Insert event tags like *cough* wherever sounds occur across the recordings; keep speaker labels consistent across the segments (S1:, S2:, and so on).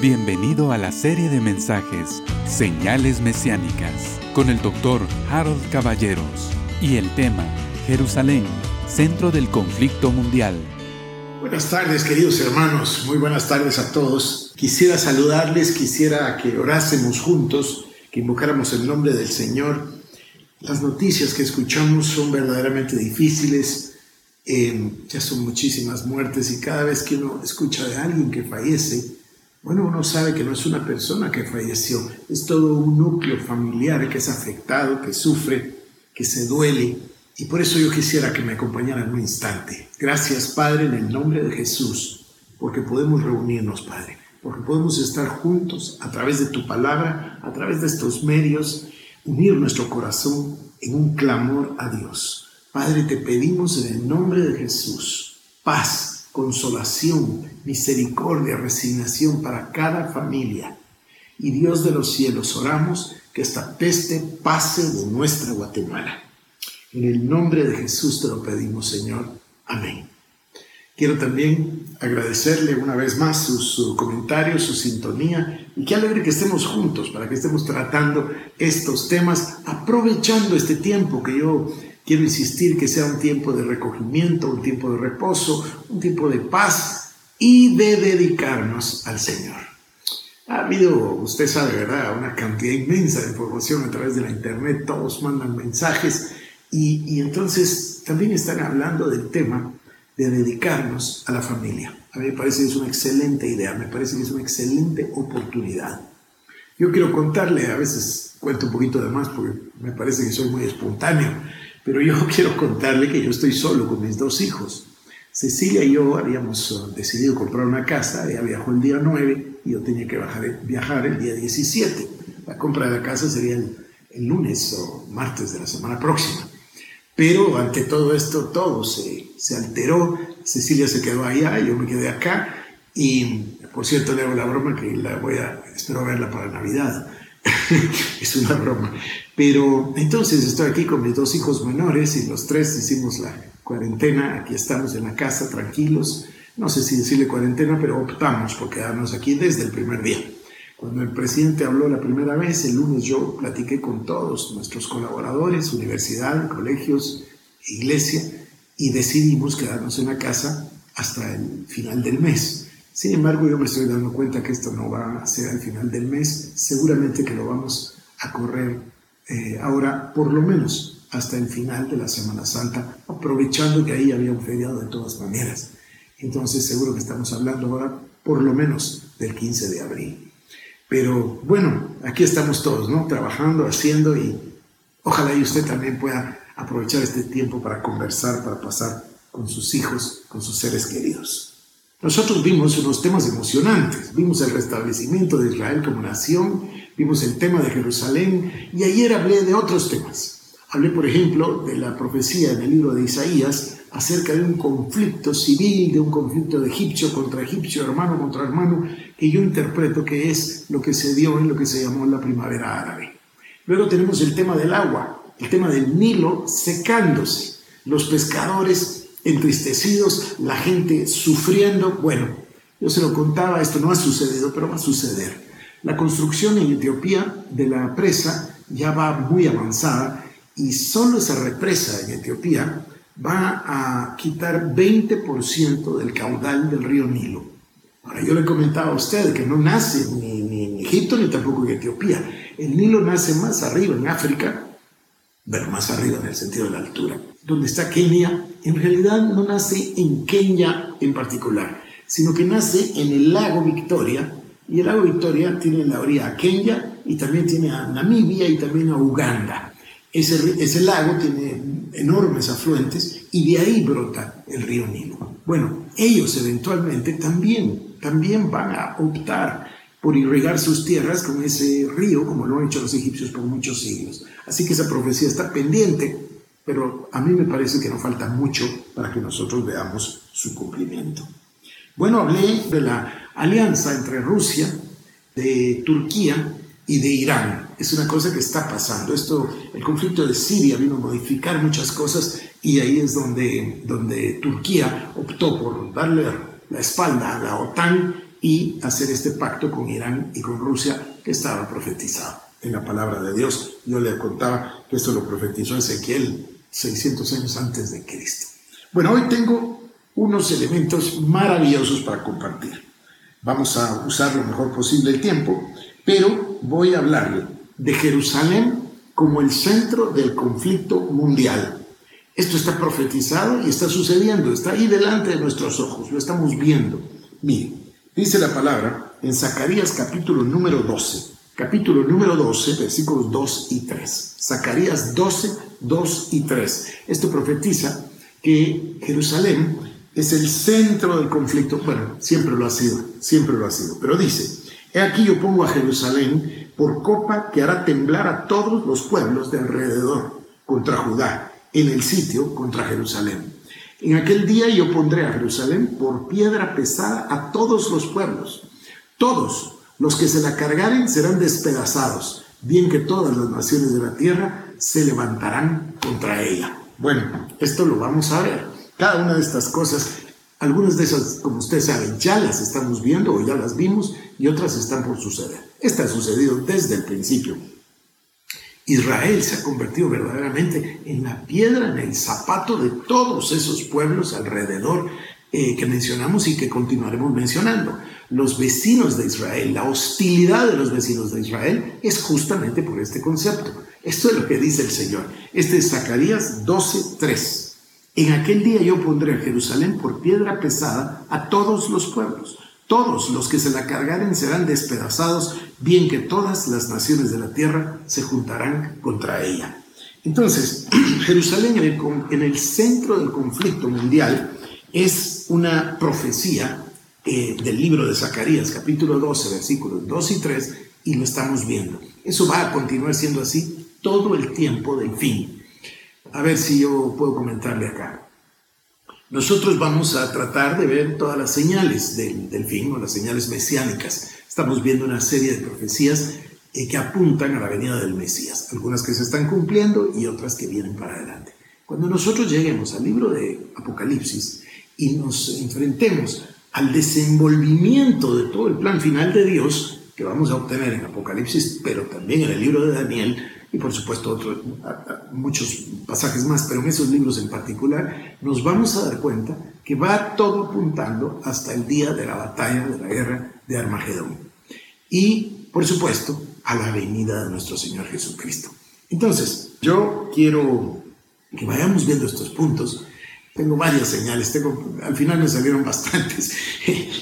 S1: Bienvenido a la serie de mensajes Señales Mesiánicas con el doctor Harold Caballeros y el tema Jerusalén, centro del conflicto mundial.
S2: Buenas tardes queridos hermanos, muy buenas tardes a todos. Quisiera saludarles, quisiera que orásemos juntos, que invocáramos el nombre del Señor. Las noticias que escuchamos son verdaderamente difíciles, eh, ya son muchísimas muertes y cada vez que uno escucha de alguien que fallece, bueno, uno sabe que no es una persona que falleció, es todo un núcleo familiar que es afectado, que sufre, que se duele. Y por eso yo quisiera que me acompañaran un instante. Gracias, Padre, en el nombre de Jesús, porque podemos reunirnos, Padre, porque podemos estar juntos a través de tu palabra, a través de estos medios, unir nuestro corazón en un clamor a Dios. Padre, te pedimos en el nombre de Jesús paz consolación, misericordia, resignación para cada familia. Y Dios de los cielos, oramos que esta peste pase de nuestra Guatemala. En el nombre de Jesús te lo pedimos, Señor. Amén. Quiero también agradecerle una vez más sus, comentarios, su sintonía y qué alegre que estemos juntos para que estemos tratando estos temas, aprovechando este tiempo que yo Quiero insistir que sea un tiempo de recogimiento, un tiempo de reposo, un tiempo de paz y de dedicarnos al Señor. Ha habido, usted sabe, ¿verdad?, una cantidad inmensa de información a través de la Internet, todos mandan mensajes y, y entonces también están hablando del tema de dedicarnos a la familia. A mí me parece que es una excelente idea, me parece que es una excelente oportunidad. Yo quiero contarle, a veces cuento un poquito de más porque me parece que soy muy espontáneo, pero yo *laughs* quiero contarle que yo estoy solo con mis dos hijos. Cecilia y yo habíamos uh, decidido comprar una casa, ella viajó el día 9 y yo tenía que viajar el día 17. La compra de la casa sería el, lunes o martes de la semana próxima. Pero ante todo esto, todo se, se alteró. Cecilia se quedó allá, yo me quedé acá. Y por cierto, le hago la broma que la voy a, espero verla para Navidad. *laughs* es una broma. Pero entonces estoy aquí con mis dos hijos menores y los tres hicimos la cuarentena, aquí estamos en la casa tranquilos, no sé si decirle cuarentena, pero optamos por quedarnos aquí desde el primer día. Cuando el presidente habló la primera vez, el lunes yo platiqué con todos nuestros colaboradores, universidad, colegios, iglesia, y decidimos quedarnos en la casa hasta el final del mes. Sin embargo, yo me estoy dando cuenta que esto no va a ser al final del mes, seguramente que lo vamos a correr eh, ahora por lo menos hasta el final de la Semana Santa, aprovechando que ahí había un feriado de todas maneras. Entonces seguro que estamos hablando ahora por lo menos del 15 de abril. Pero bueno, aquí estamos todos, ¿no? Trabajando, haciendo y ojalá y usted también pueda aprovechar este tiempo para conversar, para pasar con sus hijos, con sus seres queridos. Nosotros vimos unos temas emocionantes, vimos el restablecimiento de Israel como nación, vimos el tema de Jerusalén y ayer hablé de otros temas. Hablé, por ejemplo, de la profecía en el libro de Isaías acerca de un conflicto civil, de un conflicto de egipcio contra egipcio, hermano contra hermano, que yo interpreto que es lo que se dio en lo que se llamó la primavera árabe. Luego tenemos el tema del agua, el tema del Nilo secándose, los pescadores entristecidos, la gente sufriendo. Bueno, yo se lo contaba, esto no ha sucedido, pero va a suceder. La construcción en Etiopía de la presa ya va muy avanzada y solo esa represa en Etiopía va a quitar 20% del caudal del río Nilo. Ahora, yo le comentaba a usted que no nace ni, ni en Egipto ni tampoco en Etiopía. El Nilo nace más arriba, en África, pero más arriba en el sentido de la altura. Donde está Kenia, en realidad no nace en Kenia en particular, sino que nace en el lago Victoria, y el lago Victoria tiene la orilla a Kenia y también tiene a Namibia y también a Uganda. Ese, ese lago tiene enormes afluentes y de ahí brota el río Nilo. Bueno, ellos eventualmente también, también van a optar por irrigar sus tierras con ese río, como lo han hecho los egipcios por muchos siglos. Así que esa profecía está pendiente, pero a mí me parece que no falta mucho para que nosotros veamos su cumplimiento. Bueno, hablé de la alianza entre Rusia, de Turquía y de Irán. Es una cosa que está pasando. Esto, el conflicto de Siria vino a modificar muchas cosas y ahí es donde, donde Turquía optó por darle la espalda a la OTAN y hacer este pacto con Irán y con Rusia que estaba profetizado en la palabra de Dios. Yo le contaba que esto lo profetizó Ezequiel 600 años antes de Cristo. Bueno, hoy tengo unos elementos maravillosos para compartir. Vamos a usar lo mejor posible el tiempo, pero voy a hablarle de Jerusalén como el centro del conflicto mundial. Esto está profetizado y está sucediendo, está ahí delante de nuestros ojos, lo estamos viendo. Mire, dice la palabra en Zacarías capítulo número 12, capítulo número 12, versículos 2 y 3. Zacarías 12, 2 y 3. Esto profetiza que Jerusalén es el centro del conflicto. Bueno, siempre lo ha sido, siempre lo ha sido. Pero dice, he aquí yo pongo a Jerusalén por copa que hará temblar a todos los pueblos de alrededor contra Judá, en el sitio contra Jerusalén. En aquel día yo pondré a Jerusalén por piedra pesada a todos los pueblos. Todos los que se la cargaren serán despedazados, bien que todas las naciones de la tierra se levantarán contra ella. Bueno, esto lo vamos a ver. Cada una de estas cosas, algunas de esas, como ustedes saben, ya las estamos viendo o ya las vimos y otras están por suceder. Esta ha sucedido desde el principio. Israel se ha convertido verdaderamente en la piedra, en el zapato de todos esos pueblos alrededor eh, que mencionamos y que continuaremos mencionando. Los vecinos de Israel, la hostilidad de los vecinos de Israel es justamente por este concepto. Esto es lo que dice el Señor. Este es Zacarías 12:3. En aquel día yo pondré a Jerusalén por piedra pesada a todos los pueblos. Todos los que se la cargaren serán despedazados, bien que todas las naciones de la tierra se juntarán contra ella. Entonces, *clears throat* Jerusalén en el, centro del conflicto mundial es una profecía eh, del libro de Zacarías, capítulo 12, versículos 2 y 3, y lo estamos viendo. Eso va a continuar siendo así todo el tiempo del fin. A ver si yo puedo comentarle acá. Nosotros vamos a tratar de ver todas las señales del, fin o las señales mesiánicas. Estamos viendo una serie de profecías eh, que apuntan a la venida del Mesías, algunas que se están cumpliendo y otras que vienen para adelante. Cuando nosotros lleguemos al libro de Apocalipsis y nos enfrentemos al desenvolvimiento de todo el plan final de Dios que vamos a obtener en Apocalipsis, pero también en el libro de Daniel, y por supuesto otros, muchos pasajes más, pero en esos libros en particular, nos vamos a dar cuenta que va todo apuntando hasta el día de la batalla, de la guerra de Armagedón. Y, por supuesto, a la venida de nuestro Señor Jesucristo. Entonces, yo quiero que vayamos viendo estos puntos tengo varias señales, tengo, al final me salieron *laughs* bastantes.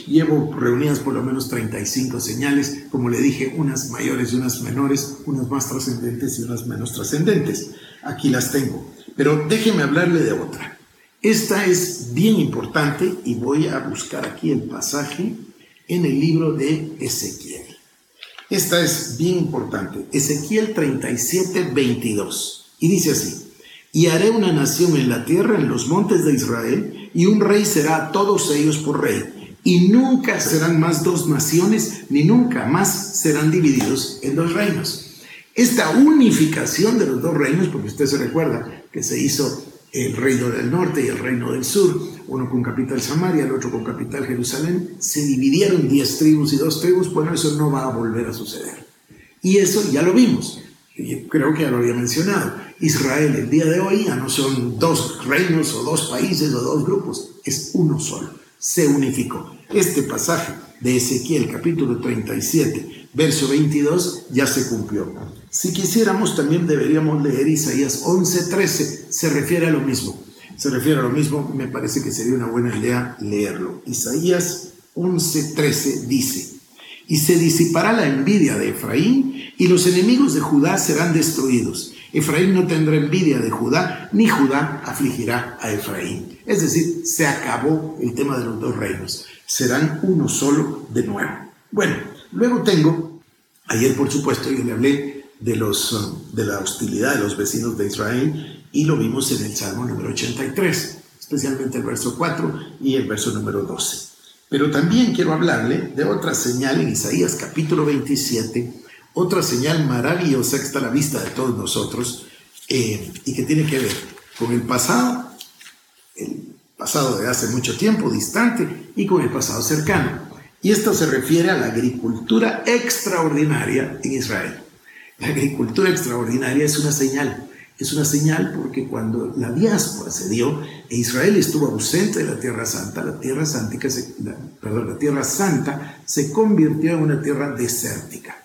S2: Llevo reunidas por lo menos 35 señales, como le dije, unas mayores y unas menores, unas más trascendentes y unas menos trascendentes. Aquí las tengo. Pero déjeme hablarle de otra. Esta es bien importante y voy a buscar aquí el pasaje en el libro de Ezequiel. Esta es bien importante. Ezequiel 37, 22. Y dice así y haré una nación en la tierra, en los montes de Israel, y un rey será a todos ellos por rey. Y nunca serán más dos naciones, ni nunca más serán divididos en dos reinos. Esta unificación de los dos reinos, porque usted se recuerda que se hizo el reino del norte y el reino del sur, uno con capital Samaria, el otro con capital Jerusalén, se dividieron diez tribus y dos tribus, bueno, eso no va a volver a suceder. Y eso ya lo vimos, creo que ya lo había mencionado. Israel el día de hoy ya no son dos reinos o dos países o dos grupos, es uno solo, se unificó. Este pasaje de Ezequiel capítulo 37, verso 22, ya se cumplió. Si quisiéramos también deberíamos leer Isaías 11:13, se refiere a lo mismo. Se refiere a lo mismo, me parece que sería una buena idea leerlo. Isaías 11:13 dice, y se disipará la envidia de Efraín y los enemigos de Judá serán destruidos. Efraín no tendrá envidia de Judá, ni Judá afligirá a Efraín. Es decir, se acabó el tema de los dos reinos. Serán uno solo de nuevo. Bueno, luego tengo, ayer por supuesto yo le hablé de, los, de la hostilidad de los vecinos de Israel y lo vimos en el Salmo número 83, especialmente el verso 4 y el verso número 12. Pero también quiero hablarle de otra señal en Isaías capítulo 27, otra señal maravillosa que está a la vista de todos nosotros eh, y que tiene que ver con el pasado, el pasado de hace mucho tiempo, distante, y con el pasado cercano. Y esto se refiere a la agricultura extraordinaria en Israel. La agricultura extraordinaria es una señal. Es una señal porque cuando la diáspora se dio e Israel estuvo ausente de la Tierra Santa, la Tierra Santa se, perdón, la Tierra Santa se convirtió en una tierra desértica.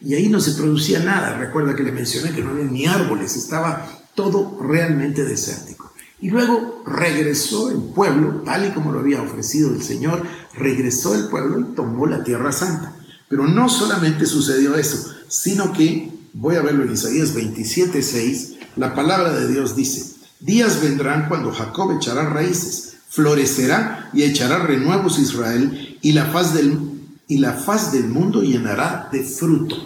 S2: Y ahí no se producía nada. Recuerda que le mencioné que no había ni árboles, estaba todo realmente desértico. Y luego regresó el pueblo, tal y como lo había ofrecido el Señor, regresó el pueblo y tomó la tierra santa. Pero no solamente sucedió eso, sino que, voy a verlo en Isaías 27, 6, la palabra de Dios dice, días vendrán cuando Jacob echará raíces, florecerá y echará renuevos Israel, y la faz del, y la faz del mundo llenará de fruto.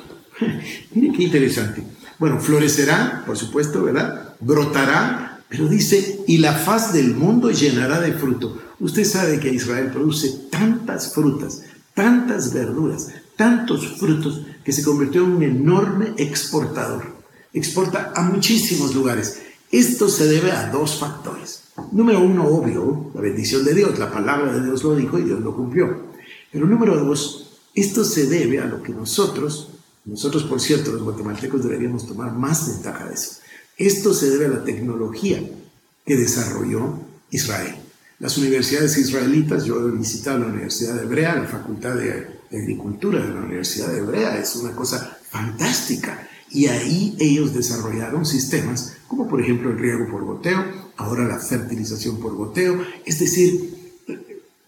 S2: *laughs* Miren qué interesante. Bueno, florecerá, por supuesto, ¿verdad? Brotará, pero dice, y la faz del mundo llenará de fruto. Usted sabe que Israel produce tantas frutas, tantas verduras, tantos frutos, que se convirtió en un enorme exportador. Exporta a muchísimos lugares. Esto se debe a dos factores. Número uno, obvio, la bendición de Dios. La palabra de Dios lo dijo y Dios lo cumplió. Pero número dos, esto se debe a lo que nosotros nosotros, por cierto, los guatemaltecos deberíamos tomar más ventaja de eso. Esto se debe a la tecnología que desarrolló Israel. Las universidades israelitas, yo he visitado la Universidad de Hebrea, la Facultad de Agricultura de la Universidad de Hebrea, es una cosa fantástica. Y ahí ellos desarrollaron sistemas como por ejemplo el riego por goteo, ahora la fertilización por goteo, es decir,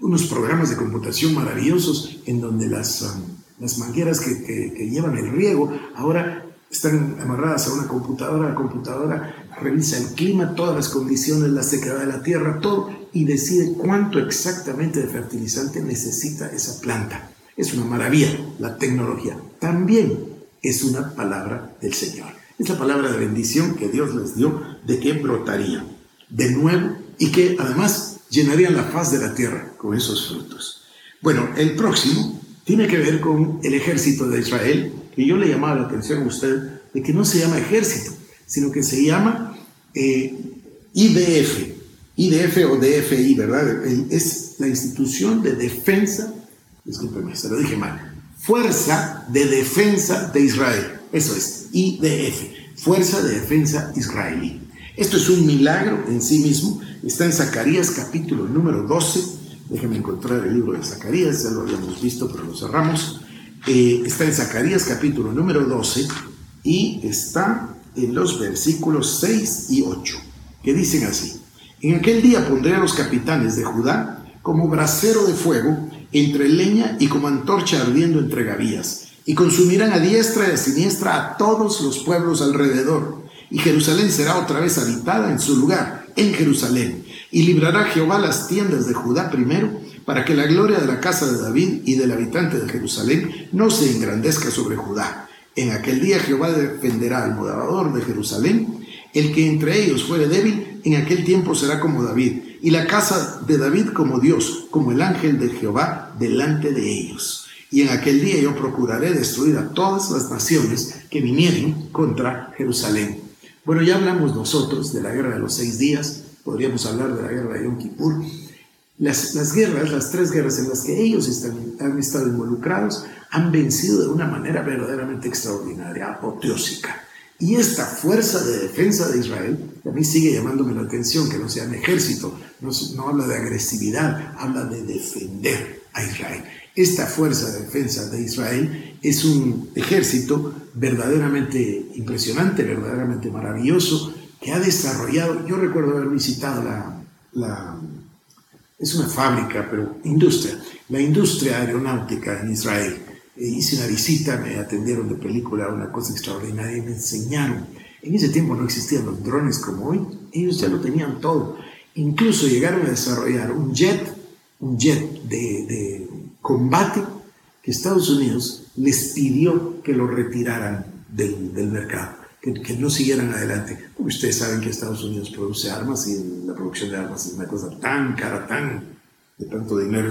S2: unos programas de computación maravillosos en donde las... Um, las mangueras que, llevan el riego, ahora están amarradas a una computadora, la computadora revisa el clima, todas las condiciones, la sequedad de la tierra, todo, y decide cuánto exactamente de fertilizante necesita esa planta. Es una maravilla la tecnología. También es una palabra del Señor. Es la palabra de bendición que Dios les dio de que brotaría de nuevo y que además llenarían la faz de la tierra con esos frutos. Bueno, el próximo tiene que ver con el ejército de Israel, que yo le llamaba la atención a usted de que no se llama ejército, sino que se llama eh, IDF, IDF o DFI, ¿verdad? Es la institución de defensa, discúlpeme, se lo dije mal, Fuerza de Defensa de Israel, eso es, IDF, Fuerza de Defensa Israelí. Esto es un milagro en sí mismo, está en Zacarías capítulo número 12, Déjenme encontrar el libro de Zacarías, ya lo habíamos visto, pero lo cerramos. Eh, está en Zacarías capítulo número 12 y está en los versículos 6 y 8, que dicen así. En aquel día pondré a los capitanes de Judá como brasero de fuego entre leña y como antorcha ardiendo entre gavillas, y consumirán a diestra y a siniestra a todos los pueblos alrededor, y Jerusalén será otra vez habitada en su lugar, en Jerusalén, y librará Jehová las tiendas de Judá primero, para que la gloria de la casa de David y del habitante de Jerusalén no se engrandezca sobre Judá. En aquel día Jehová defenderá al moderador de Jerusalén, el que entre ellos fuere débil, en aquel tiempo será como David, y la casa de David como Dios, como el ángel de Jehová delante de ellos. Y en aquel día yo procuraré destruir a todas las naciones que vinieren contra Jerusalén. Bueno, ya hablamos nosotros de la guerra de los seis días, podríamos hablar de la guerra de Yom Kippur, las, las guerras, las tres guerras en las que ellos están, han estado involucrados, han vencido de una manera verdaderamente extraordinaria, apoteósica. Y esta fuerza de defensa de Israel, a mí sigue llamándome la atención, que no sea un ejército, no, habla de agresividad, habla de defender a Israel. Esta fuerza de defensa de Israel es un ejército verdaderamente impresionante, verdaderamente maravilloso, que ha desarrollado, yo recuerdo haber visitado la, es una fábrica, pero industria, la industria aeronáutica en Israel. E hice una visita, me atendieron de película, una cosa extraordinaria, y me enseñaron. En ese tiempo no existían los drones como hoy, ellos ya lo tenían todo. Incluso llegaron a desarrollar un jet, un jet de, de combate que Estados Unidos les pidió que lo retiraran del, del mercado que, no siguieran adelante. ustedes saben que Estados Unidos produce armas y la producción de armas es una cosa tan cara, tan de tanto dinero.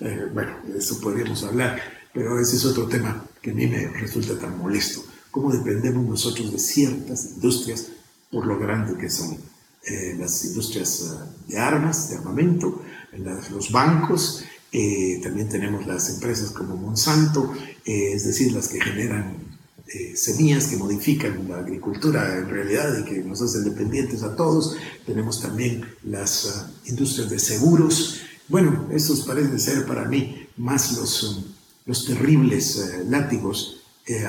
S2: Eh, bueno, de eso podríamos hablar, pero ese es otro tema que a mí me resulta tan molesto. ¿Cómo dependemos nosotros de ciertas industrias por lo grande que son? Eh, las industrias eh, de armas, de armamento, los bancos, Eh, también tenemos las empresas como Monsanto, eh, es decir, las que generan semillas que modifican la agricultura en realidad y que nos hacen dependientes a todos. Tenemos también las industrias de seguros. Bueno, estos parecen ser para mí más los, los terribles látigos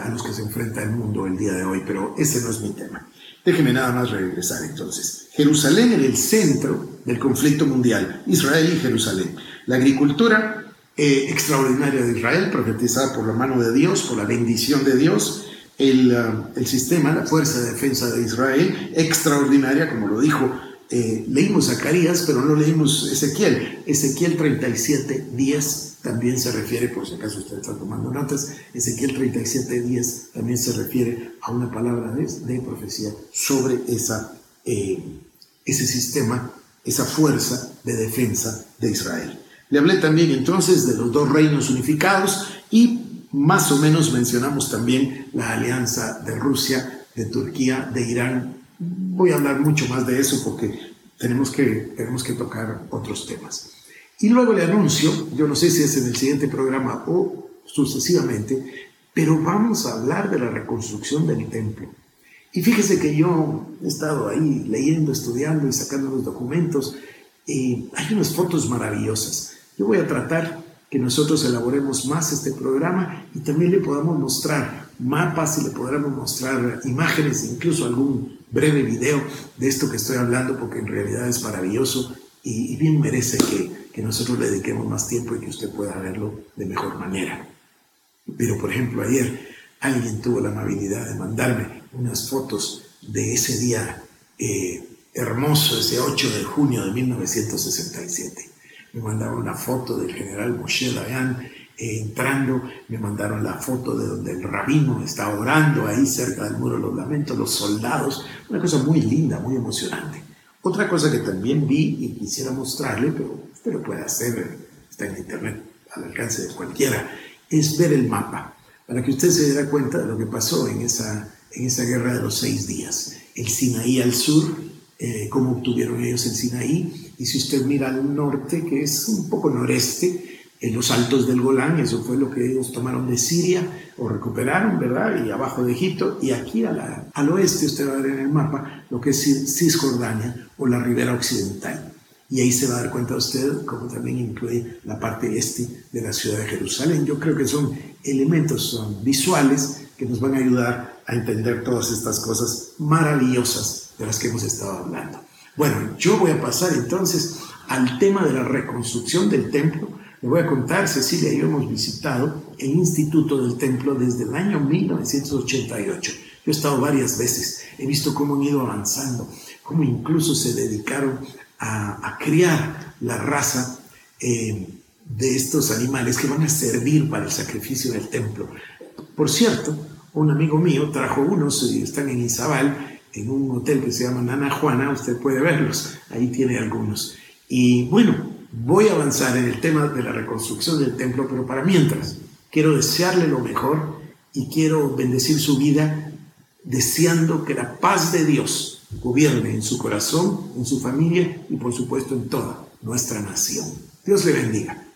S2: a los que se enfrenta el mundo el día de hoy, pero ese no es mi tema. Déjeme nada más regresar entonces. Jerusalén en el centro del conflicto mundial, Israel y Jerusalén. La agricultura eh, extraordinaria de Israel, profetizada por la mano de Dios, por la bendición de Dios. El, uh, el sistema, la fuerza de defensa de Israel, extraordinaria, como lo dijo eh, leímos Zacarías, pero no leímos Ezequiel. Ezequiel 37, 10 también se refiere, por si acaso usted está tomando notas, Ezequiel 37, 10 también se refiere a una palabra de, de profecía sobre esa, eh, ese sistema, esa fuerza de defensa de Israel. Le hablé también entonces de los dos reinos unificados y más o menos mencionamos también la alianza de Rusia, de Turquía, de Irán voy a hablar mucho más de eso porque tenemos que, tenemos que tocar otros temas. Y luego le anuncio, yo no sé si es en el siguiente programa o sucesivamente, pero vamos a hablar de la reconstrucción del templo. Y fíjese que yo he estado ahí leyendo, estudiando y sacando los documentos. Y hay unas fotos maravillosas. Yo voy a tratar que nosotros elaboremos más este programa y también le podamos mostrar mapas y le podamos mostrar imágenes, incluso algún breve video de esto que estoy hablando, porque en realidad es maravilloso y, bien merece que, que nosotros le dediquemos más tiempo y que usted pueda verlo de mejor manera. Pero, por ejemplo, ayer alguien tuvo la amabilidad de mandarme unas fotos de ese día eh, hermoso, ese 8 de junio de 1967. Me mandaron una foto del general Moshe Dayan entrando, me mandaron la foto de donde el rabino está orando ahí cerca del muro de los lamentos, los soldados, una cosa muy linda, muy emocionante. Otra cosa que también vi y quisiera mostrarle, pero usted lo puede hacer, está en internet al alcance de cualquiera, es ver el mapa, para que usted se dé cuenta de lo que pasó en esa, en esa guerra de los seis días. El Sinaí al sur, eh, cómo obtuvieron ellos el Sinaí, y si usted mira al norte, que es un poco noreste, en los altos del Golán, eso fue lo que ellos tomaron de Siria o recuperaron, ¿verdad? Y abajo de Egipto, y aquí al oeste usted va a ver en el mapa lo que es Cisjordania o la ribera occidental. Y ahí se va a dar cuenta usted como también incluye la parte este de la ciudad de Jerusalén. Yo creo que son elementos visuales que nos van a ayudar a entender todas estas cosas maravillosas de las que hemos estado hablando. Bueno, yo voy a pasar entonces al tema de la reconstrucción del templo le voy a contar, Cecilia y yo hemos visitado el Instituto del Templo desde el año 1988. Yo he estado varias veces, he visto cómo han ido avanzando, cómo incluso se dedicaron a, criar la raza eh, de estos animales que van a servir para el sacrificio del templo. Por cierto, un amigo mío trajo unos, y están en Izabal, en un hotel que se llama Nana Juana, usted puede verlos, ahí tiene algunos. Y bueno, voy a avanzar en el tema de la reconstrucción del templo, pero para mientras quiero desearle lo mejor y quiero bendecir su vida deseando que la paz de Dios gobierne en su corazón, en su familia y por supuesto en toda nuestra nación. Dios le bendiga.